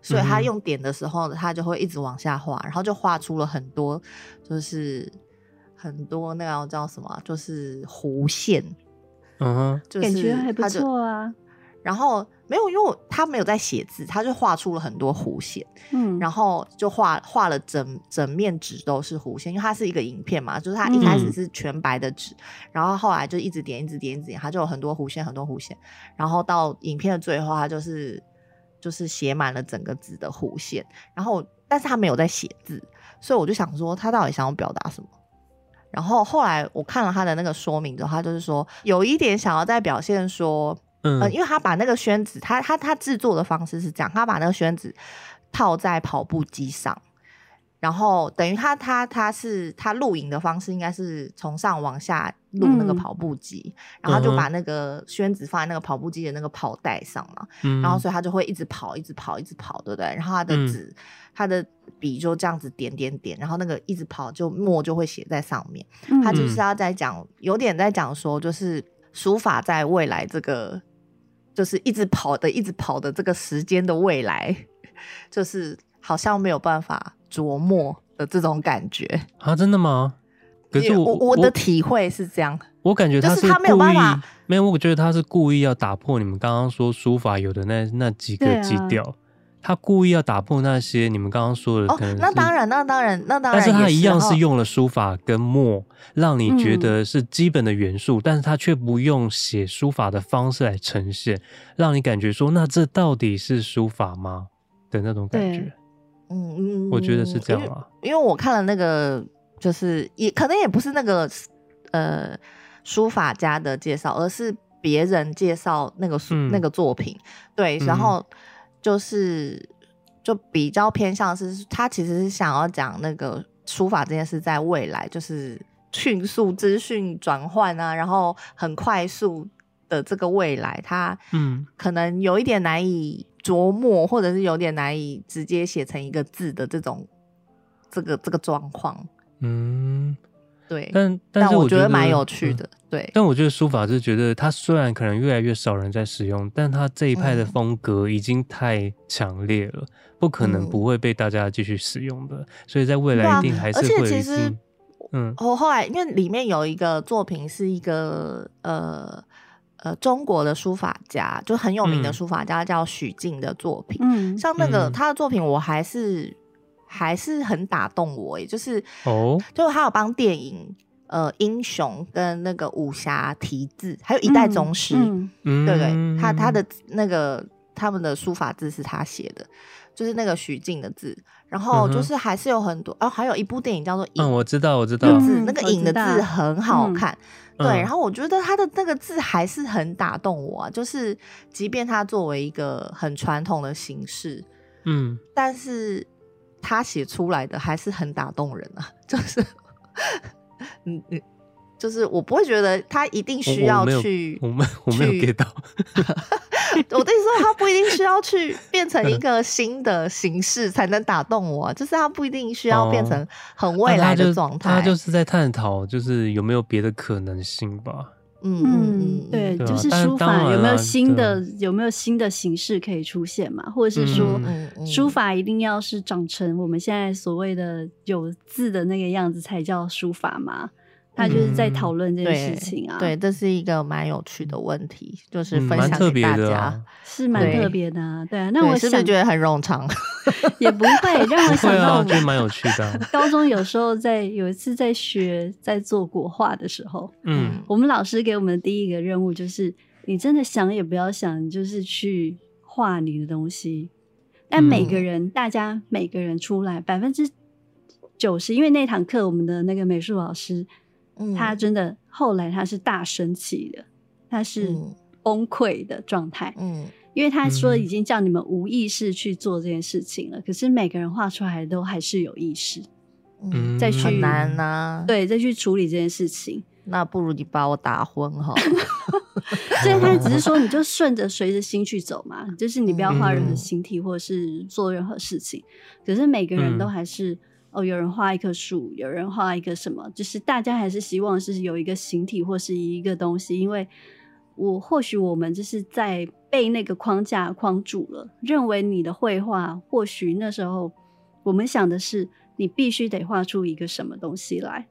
所以他用点的时候，他就会一直往下画，然后就画出了很多，就是很多那个叫什么，就是弧线。嗯哼，就是感觉还不错啊。然后没有，因为他没有在写字，他就画出了很多弧线，嗯，然后就画画了整整面纸都是弧线，因为它是一个影片嘛，就是它一开始是全白的纸，嗯、然后后来就一直点，一直点，一直点，它就有很多弧线，很多弧线，然后到影片的最后，它就是就是写满了整个纸的弧线，然后但是他没有在写字，所以我就想说他到底想要表达什么？然后后来我看了他的那个说明之后，他就是说有一点想要在表现说。嗯、呃，因为他把那个宣纸，他他他制作的方式是这样，他把那个宣纸套在跑步机上，然后等于他他他是他录影的方式，应该是从上往下录那个跑步机，嗯、然后就把那个宣纸放在那个跑步机的那个跑带上嘛，嗯、然后所以他就会一直跑，一直跑，一直跑，对不对？然后他的纸，嗯、他的笔就这样子点点点，然后那个一直跑，就墨就会写在上面。嗯、他就是要在讲，有点在讲说，就是书法在未来这个。就是一直跑的，一直跑的这个时间的未来，就是好像没有办法琢磨的这种感觉啊！真的吗？可是我我，我的体会是这样，我感觉他是他没有办法，没有，我觉得他是故意要打破你们刚刚说书法有的那那几个基调。他故意要打破那些你们刚刚说的，可能、哦、那当然，那当然，那当然，但是他一样是用了书法跟墨，让你觉得是基本的元素，嗯、但是他却不用写书法的方式来呈现，让你感觉说，那这到底是书法吗？的那种感觉？嗯嗯，我觉得是这样啊，因为我看了那个，就是也可能也不是那个呃书法家的介绍，而是别人介绍那个书、嗯、那个作品，对，然后。嗯就是，就比较偏向是，他其实是想要讲那个书法这件事在未来，就是迅速资讯转换啊，然后很快速的这个未来，他嗯，可能有一点难以琢磨，或者是有点难以直接写成一个字的这种这个这个状况，嗯。对，但但是我觉得蛮有趣的，嗯、对。但我觉得书法是觉得它虽然可能越来越少人在使用，但它这一派的风格已经太强烈了，嗯、不可能不会被大家继续使用的。嗯、所以在未来一定还是会。而且其实，嗯，我后来因为里面有一个作品是一个呃呃中国的书法家，就很有名的书法家、嗯、叫许静的作品，嗯，像那个、嗯、他的作品我还是。还是很打动我，也就是哦，就他有帮电影呃英雄跟那个武侠题字，还有一代宗师，嗯、对不对？嗯、他他的那个他们的书法字是他写的，就是那个徐静的字。然后就是还是有很多、嗯、哦，还有一部电影叫做《影》，嗯，我知道，我知道，字那个“影”的字很好看，嗯、对。然后我觉得他的那个字还是很打动我啊，就是即便他作为一个很传统的形式，嗯，但是。他写出来的还是很打动人啊，就是，嗯嗯，就是我不会觉得他一定需要去，我没我没有 get 到 我的意思说他不一定需要去变成一个新的形式才能打动我，就是他不一定需要变成很未来的状态，他就是在探讨，就是有没有别的可能性吧。嗯嗯，对，就是书法有没有新的有没有新的形式可以出现嘛？或者是说，书法一定要是长成我们现在所谓的有字的那个样子才叫书法吗？他就是在讨论这件事情啊，对，这是一个蛮有趣的问题，就是分享给大家，是蛮特别的啊。对啊，那我是不是觉得很冗长？也不会让我想到，我觉得蛮有趣的。高中有时候在有一次在学在做国画的时候，嗯，我们老师给我们的第一个任务就是，你真的想也不要想，就是去画你的东西。但每个人，大家每个人出来百分之九十，因为那堂课我们的那个美术老师。他真的后来他是大生气的，他是崩溃的状态。嗯，因为他说已经叫你们无意识去做这件事情了，可是每个人画出来都还是有意识。嗯，再去很难呐。对，再去处理这件事情，那不如你把我打昏哈。所以他只是说，你就顺着随着心去走嘛，就是你不要画任何形体或者是做任何事情。可是每个人都还是。哦，有人画一棵树，有人画一个什么，就是大家还是希望是有一个形体或是一个东西，因为我或许我们就是在被那个框架框住了，认为你的绘画或许那时候我们想的是你必须得画出一个什么东西来，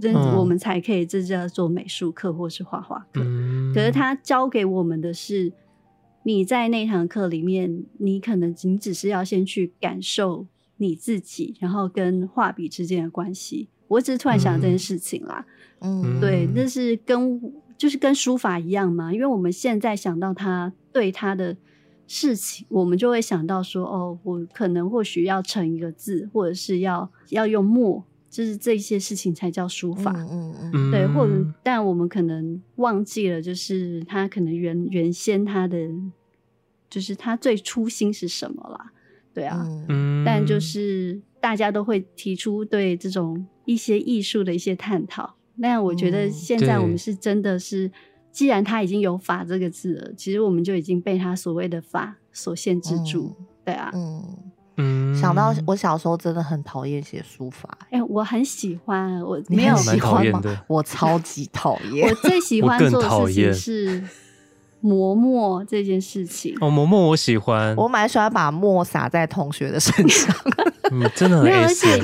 这我们才可以这叫做美术课或是画画课。嗯、可是他教给我们的是。你在那堂课里面，你可能仅只是要先去感受你自己，然后跟画笔之间的关系。我只是突然想到这件事情啦，嗯，对，那是跟就是跟书法一样嘛，因为我们现在想到他对他的事情，我们就会想到说，哦，我可能或许要成一个字，或者是要要用墨。就是这些事情才叫书法，嗯嗯嗯，对，或者但我们可能忘记了，就是他可能原原先他的，就是他最初心是什么啦，对啊，嗯，但就是大家都会提出对这种一些艺术的一些探讨。那我觉得现在我们是真的是，既然他已经有“法”这个字了，其实我们就已经被他所谓的法所限制住，对啊，嗯。嗯，想到我小时候真的很讨厌写书法，哎、欸，我很喜欢，我没有喜欢吗？我超级讨厌，我最喜欢做的事情是磨墨这件事情。哦，磨墨我喜欢，我蛮喜欢把墨洒在同学的身上。嗯，真的很而且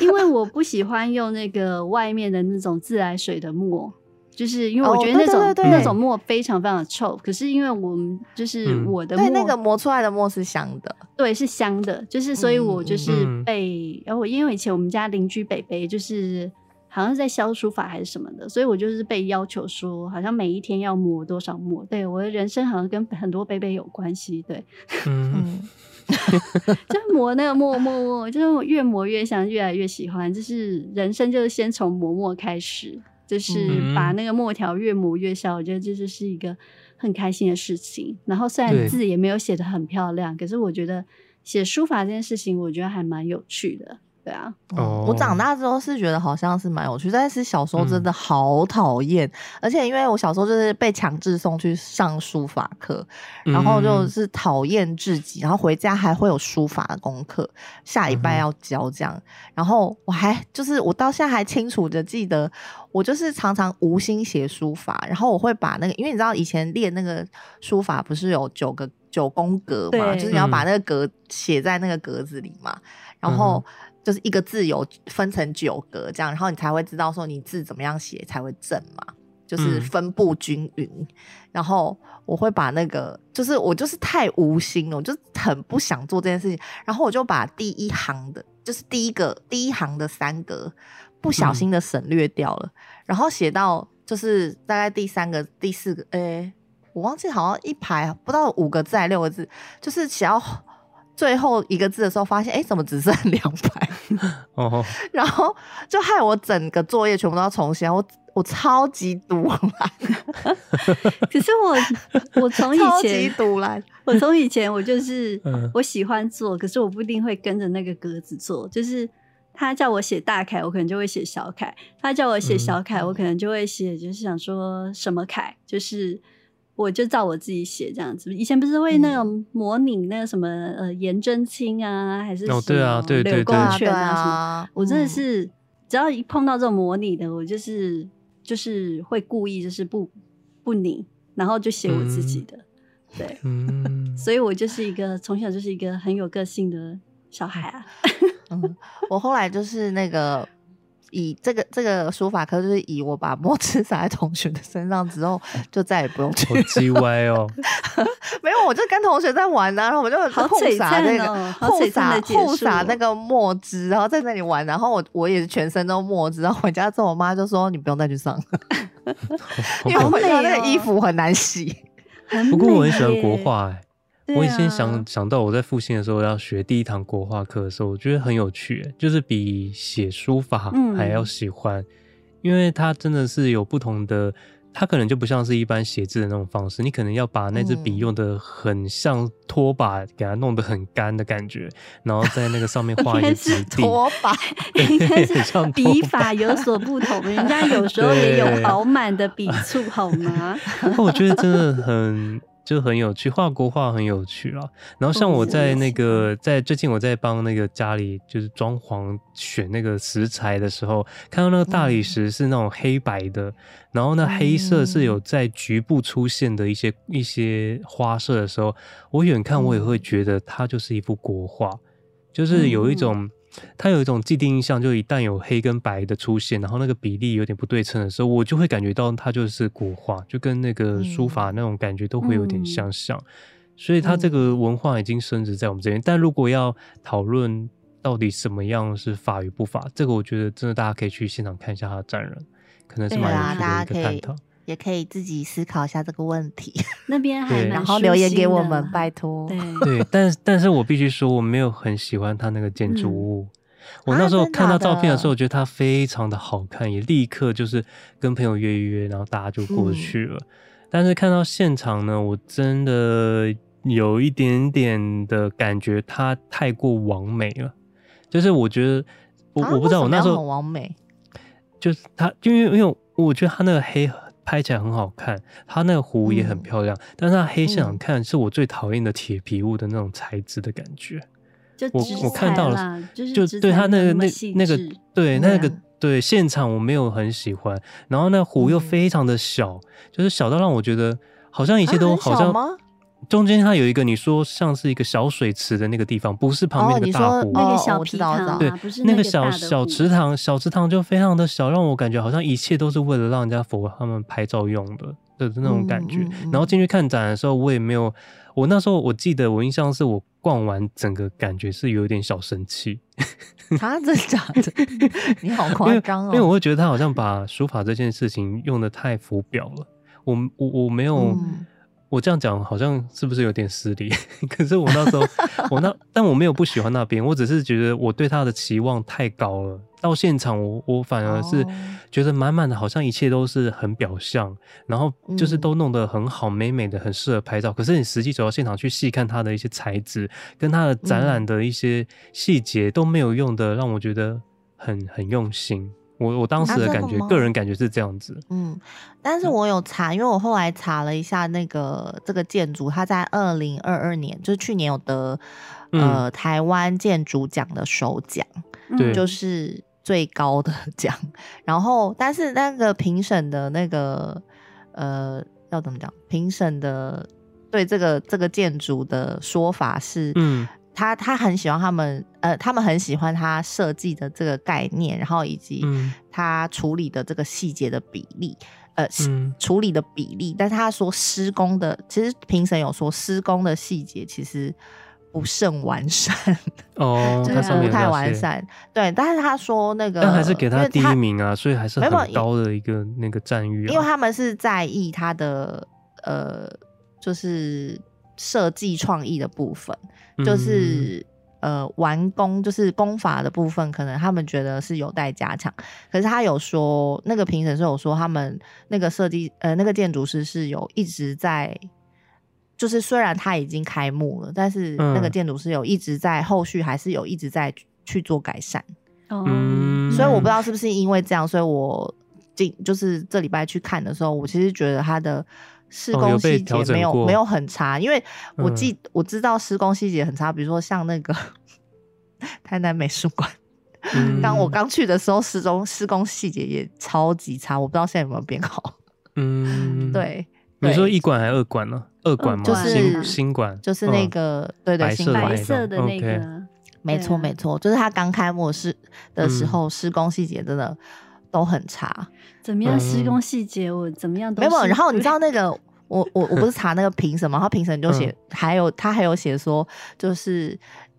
因为我不喜欢用那个外面的那种自来水的墨。就是因为我觉得那种、哦、对对对对那种墨非常非常的臭，可是因为我们就是我的墨、嗯、对那个磨出来的墨是香的，对，是香的，就是所以我就是被，然后我因为以前我们家邻居北北就是好像是在教书法还是什么的，所以我就是被要求说好像每一天要磨多少墨，对，我的人生好像跟很多杯杯有关系，对，嗯，就磨那个墨墨墨，就是越磨越香，越来越喜欢，就是人生就是先从磨墨开始。就是把那个墨条越磨越小，嗯，我觉得这就是一个很开心的事情。然后虽然字也没有写得很漂亮，可是我觉得写书法这件事情，我觉得还蛮有趣的。对啊，哦，我长大之后是觉得好像是蛮有趣，但是小时候真的好讨厌，嗯，而且因为我小时候就是被强制送去上书法课，然后就是讨厌至极，然后回家还会有书法的功课，下礼拜要交这样，嗯，然后我还就是我到现在还清楚的记得，我就是常常无心写书法，然后我会把那个，因为你知道以前练那个书法不是有九个九宫格嘛，就是你要把那个格写在那个格子里嘛，然后。嗯就是一个字有分成九格这样，然后你才会知道说你字怎么样写才会正嘛，就是分布均匀。嗯、然后我会把那个，就是我就是太无心了，我就很不想做这件事情。然后我就把第一行的，就是第一个第一行的三格不小心的省略掉了，嗯、然后写到就是大概第三个、第四个，哎、欸，我忘记好像一排不到五个字还六个字，就是写到。最后一个字的时候，发现哎，怎么只剩两排？哦，然后就害我整个作业全部都要重写。我我超级赌烂，可是我 我从以前超级赌烂，我从以前我就是我喜欢做，可是我不一定会跟着那个格子做。就是他叫我写大楷，我可能就会写小楷；他叫我写小楷，我可能就会写，就是想说什么楷，就是。我就照我自己写这样子，以前不是会那种模拟那个什么、嗯、呃颜真卿啊，还是什么柳公权啊什么？我真的是只要一碰到这种模拟的，我就是就是会故意就是不不拧，然后就写我自己的，嗯、对，嗯，所以我就是一个从小就是一个很有个性的小孩啊。嗯，我后来就是那个。以这个这个书法课，就是以我把墨汁洒在同学的身上之后，就再也不用去。好鸡歪哦！没有，我就跟同学在玩呢、啊，然后我们就互洒那个 互洒互洒那个墨汁，然后在那里玩。然后我我也是全身都墨汁。然后回家之后，我妈就说：“你不用再去上了，因为回家那个衣服很难洗。哦”不过我很喜欢国画、欸。我以前想想到我在复兴的时候要学第一堂国画课的时候，我觉得很有趣，就是比写书法还要喜欢，嗯、因为它真的是有不同的，它可能就不像是一般写字的那种方式，你可能要把那支笔用的很像拖把，给它弄得很干的感觉，然后在那个上面 画一些质地。拖把，应该是笔法有所不同，人家有时候也有 饱满的笔触，好吗？我觉得真的很。就很有趣，画国画很有趣啦。然后像我在那个在最近我在帮那个家里就是装潢选那个石材的时候，看到那个大理石是那种黑白的，然后那黑色是有在局部出现的一些一些花色的时候，我远看我也会觉得它就是一幅国画，就是有一种。它有一种既定印象，就一旦有黑跟白的出现，然后那个比例有点不对称的时候，我就会感觉到它就是国画，就跟那个书法那种感觉都会有点相像。所以它这个文化已经升值在我们这边。嗯、但如果要讨论到底什么样是法与不法，这个我觉得真的大家可以去现场看一下它的展览，可能是蛮有趣的一个探讨。也可以自己思考一下这个问题。那边还然后留言给我们，拜托。对对，但但是我必须说，我没有很喜欢他那个建筑物。嗯、我那时候看到照片的时候，我觉得它非常的好看，也立刻就是跟朋友约一约，然后大家就过去了。嗯、但是看到现场呢，我真的有一点点的感觉，它太过完美了。就是我觉得，我我不知道我那时候很完美，就是它，因为因为我觉得它那个黑。拍起来很好看，它那个湖也很漂亮，嗯、但是它黑现场看是我最讨厌的铁皮屋的那种材质的感觉。就我我看到了，就是就对它那个那那个对那个对现场我没有很喜欢，然后那湖又非常的小，嗯、就是小到让我觉得好像一切都好像。啊中间它有一个你说像是一个小水池的那个地方，不是旁边那个大湖，那个小池塘，对，那个小小池塘，小池塘就非常的小，让我感觉好像一切都是为了让人家佛他们拍照用的的那种感觉。然后进去看展的时候，我也没有，我那时候我记得我印象是我逛完整个感觉是有一点小生气。他 真的假的？你好夸张哦！因为我会觉得他好像把书法这件事情用的太浮表了。我我我没有。我这样讲好像是不是有点失礼？可是我那时候，我那但我没有不喜欢那边，我只是觉得我对他的期望太高了。到现场我，我我反而是觉得满满的，好像一切都是很表象，然后就是都弄得很好，美美的，很适合拍照。可是你实际走到现场去细看它的一些材质，跟它的展览的一些细节都没有用的，让我觉得很很用心。我我当时的感觉，个人感觉是这样子。嗯，但是我有查，因为我后来查了一下那个这个建筑，它在二零二二年，就是去年有得呃台湾建筑奖的首奖，对，就是最高的奖。然后，但是那个评审的那个呃要怎么讲？评审的对这个这个建筑的说法是，嗯。他他很喜欢他们，呃，他们很喜欢他设计的这个概念，然后以及他处理的这个细节的比例，呃，嗯、处理的比例。但是他说施工的，其实评审有说施工的细节其实不甚完善哦，就是不太完善。对，但是他说那个，但还是给他第一名啊，所以还是很高的一个那个赞誉、啊。因为他们是在意他的呃，就是设计创意的部分。就是呃，完工就是功法的部分，可能他们觉得是有待加强。可是他有说，那个评审是有说，他们那个设计呃，那个建筑师是有一直在，就是虽然他已经开幕了，但是那个建筑师有一直在后续还是有一直在去做改善。嗯，所以我不知道是不是因为这样，所以我今就是这礼拜去看的时候，我其实觉得他的。施工细节没有、哦、有没有很差，因为我记、嗯、我知道施工细节很差，比如说像那个 台南美术馆，当、嗯、我刚去的时候，施工施工细节也超级差，我不知道现在有没有变好。嗯，对，你说一馆还是二馆呢？二馆吗？就是新新馆，就是那个、嗯、对对，新白色的那个，没错没错，就是他刚开幕式的时候，施工细节真的。都很差，怎么样施工细节？我怎么样都没有。然后你知道那个，我我我不是查那个评审吗？他评审就写，还有他还有写说，就是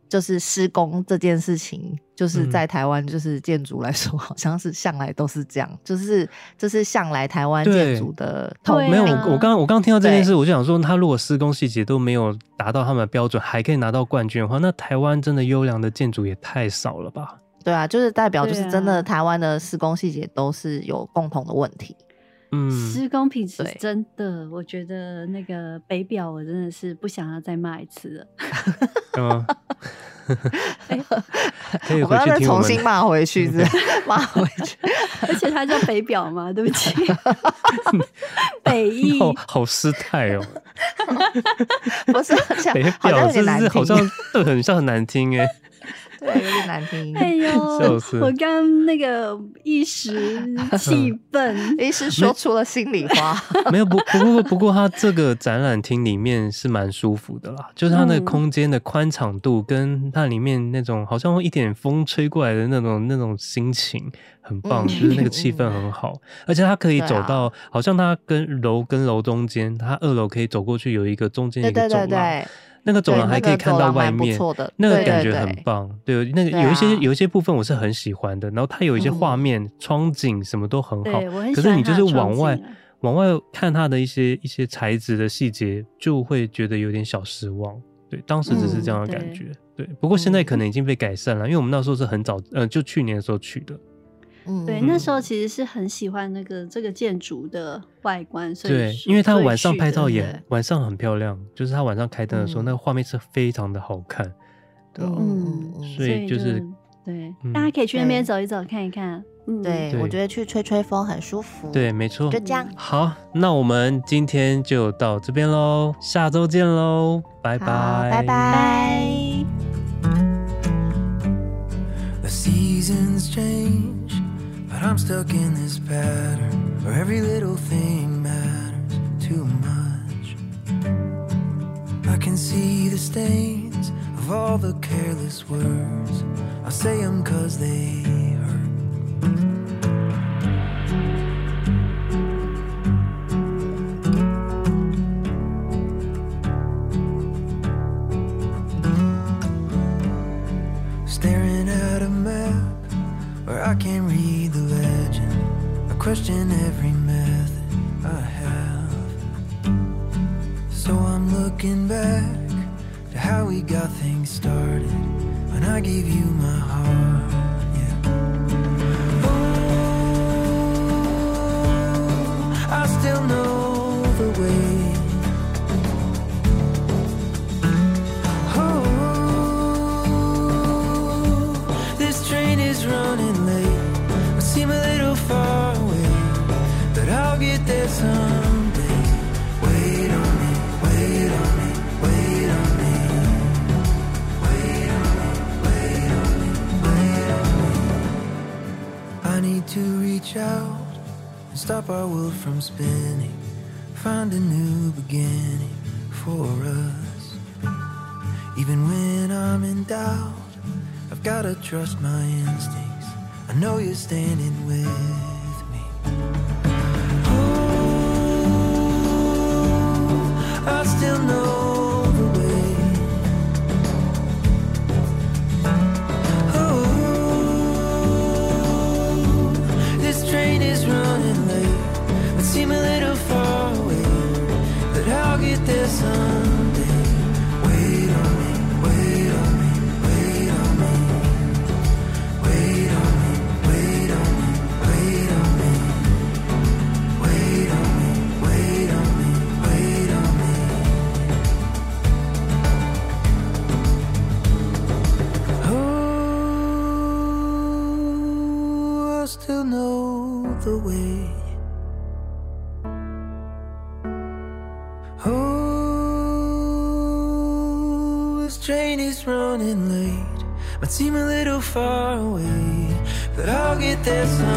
就是施工这件事情，就是在台湾就是建筑来说，好像是向来都是这样，就是就是向来台湾建筑的。没有，我我刚我刚听到这件事，我就想说，他如果施工细节都没有达到他们的标准，还可以拿到冠军的话，那台湾真的优良的建筑也太少了吧？对啊，就是代表，就是真的，台湾的施工细节都是有共同的问题。嗯，施工品质真的，我觉得那个北表，我真的是不想要再骂一次了。嗯，我们要再重新骂回去，是 骂回去。而且它叫北表嘛？对不起，北艺好好失态哦。不是，北表真是好像对，很像很难听哎。对，有点难听。哎呦，我刚那个一时气愤，一时说出了心里话。没 有不不过不过，它这个展览厅里面是蛮舒服的啦，就是它那个空间的宽敞度，跟它里面那种好像一点风吹过来的那种那种心情很棒，嗯、就是那个气氛很好，而且它可以走到，啊、好像它跟楼跟楼中间，它二楼可以走过去有一个中间一个走廊。那个走廊还可以看到外面，那个感觉很棒。对，那个有一些有一些部分我是很喜欢的。然后它有一些画面、窗景什么都很好。可是你就是往外往外看它的一些一些材质的细节，就会觉得有点小失望。对，当时只是这样的感觉。对，不过现在可能已经被改善了，因为我们那时候是很早，呃，就去年的时候去的。嗯，对，那时候其实是很喜欢那个这个建筑的外观，所以对，因为它晚上拍照也晚上很漂亮，就是它晚上开灯的时候，那个画面是非常的好看，对，嗯，所以就是对，大家可以去那边走一走，看一看，嗯，对，我觉得去吹吹风很舒服，对，没错，就这样。好，那我们今天就到这边喽，下周见喽，拜拜，拜。拜。But I'm stuck in this pattern where every little thing matters too much. I can see the stains of all the careless words. I say them cause they question every method I have. So I'm looking back to how we got things started when I gave you my reach out and stop our world from spinning. Find a new beginning for us. Even when I'm in doubt, I've gotta trust my instincts. I know you're standing with this